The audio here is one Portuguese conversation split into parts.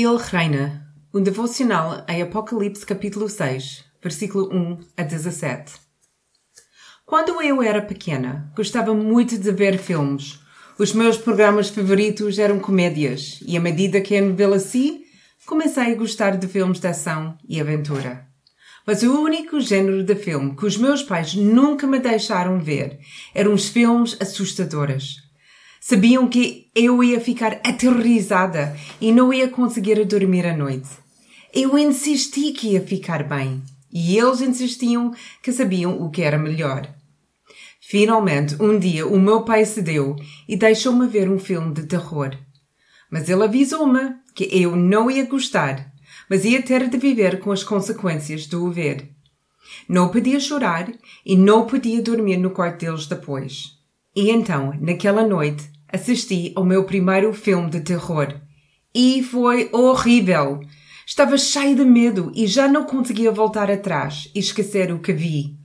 Ele reina. Um devocional em Apocalipse capítulo 6, versículo 1 a 17. Quando eu era pequena, gostava muito de ver filmes. Os meus programas favoritos eram comédias, e à medida que envelheci, comecei a gostar de filmes de ação e aventura. Mas o único género de filme que os meus pais nunca me deixaram ver eram os filmes assustadores. Sabiam que eu ia ficar aterrorizada e não ia conseguir dormir à noite. Eu insisti que ia ficar bem e eles insistiam que sabiam o que era melhor. Finalmente, um dia, o meu pai cedeu e deixou-me ver um filme de terror. Mas ele avisou-me que eu não ia gostar, mas ia ter de viver com as consequências de o ver. Não podia chorar e não podia dormir no quarto deles depois. E então, naquela noite, assisti ao meu primeiro filme de terror. E foi horrível! Estava cheio de medo e já não conseguia voltar atrás e esquecer o que vi.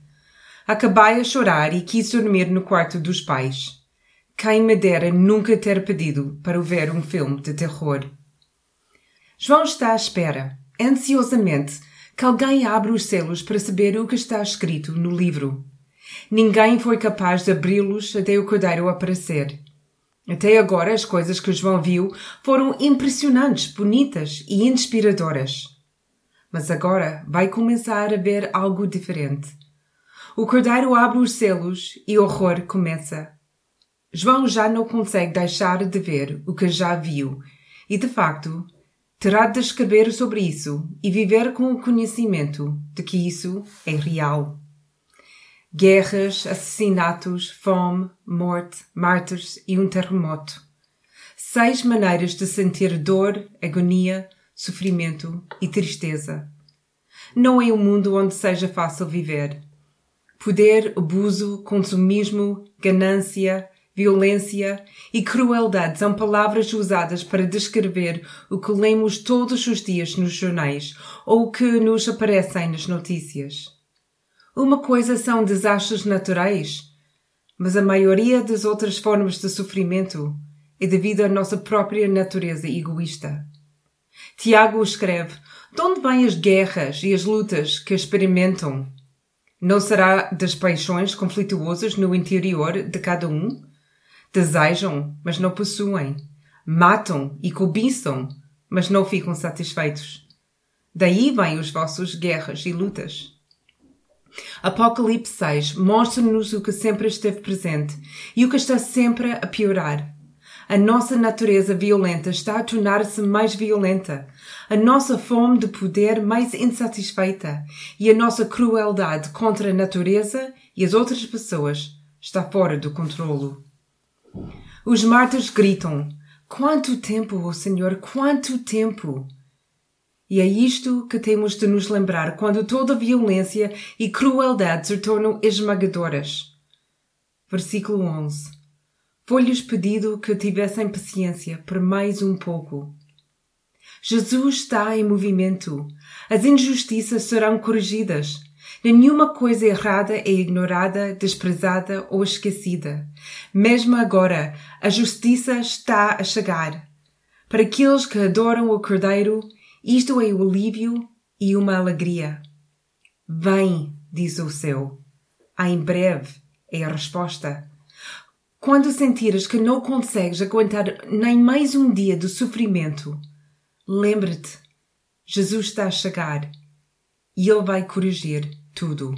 Acabei a chorar e quis dormir no quarto dos pais. Quem me dera nunca ter pedido para ver um filme de terror. João está à espera, ansiosamente, que alguém abra os selos para saber o que está escrito no livro. Ninguém foi capaz de abri-los até o cordeiro aparecer. Até agora, as coisas que João viu foram impressionantes, bonitas e inspiradoras. Mas agora vai começar a ver algo diferente. O cordeiro abre os selos e o horror começa. João já não consegue deixar de ver o que já viu e, de facto, terá de escrever sobre isso e viver com o conhecimento de que isso é real guerras, assassinatos, fome, morte, mártires e um terremoto. Seis maneiras de sentir dor, agonia, sofrimento e tristeza. Não é um mundo onde seja fácil viver. Poder, abuso, consumismo, ganância, violência e crueldade são palavras usadas para descrever o que lemos todos os dias nos jornais ou o que nos aparecem nas notícias. Uma coisa são desastres naturais, mas a maioria das outras formas de sofrimento é devido à nossa própria natureza egoísta. Tiago escreve: De onde vêm as guerras e as lutas que experimentam? Não será das paixões conflituosas no interior de cada um? Desejam, mas não possuem. Matam e cobiçam, mas não ficam satisfeitos. Daí vêm os vossos guerras e lutas. Apocalipse 6 mostra-nos o que sempre esteve presente e o que está sempre a piorar. A nossa natureza violenta está a tornar-se mais violenta, a nossa fome de poder mais insatisfeita e a nossa crueldade contra a natureza e as outras pessoas está fora do controlo. Os mártires gritam: Quanto tempo, oh Senhor, quanto tempo! E é isto que temos de nos lembrar quando toda violência e crueldade se tornam esmagadoras. Versículo 11. Foi-lhes pedido que tivessem paciência por mais um pouco. Jesus está em movimento. As injustiças serão corrigidas. Nenhuma coisa errada é ignorada, desprezada ou esquecida. Mesmo agora, a justiça está a chegar. Para aqueles que adoram o Cordeiro isto é o alívio e uma alegria. Vem, diz o céu. Em breve é a resposta. Quando sentires que não consegues aguentar nem mais um dia de sofrimento, lembre-te, Jesus está a chegar e Ele vai corrigir tudo.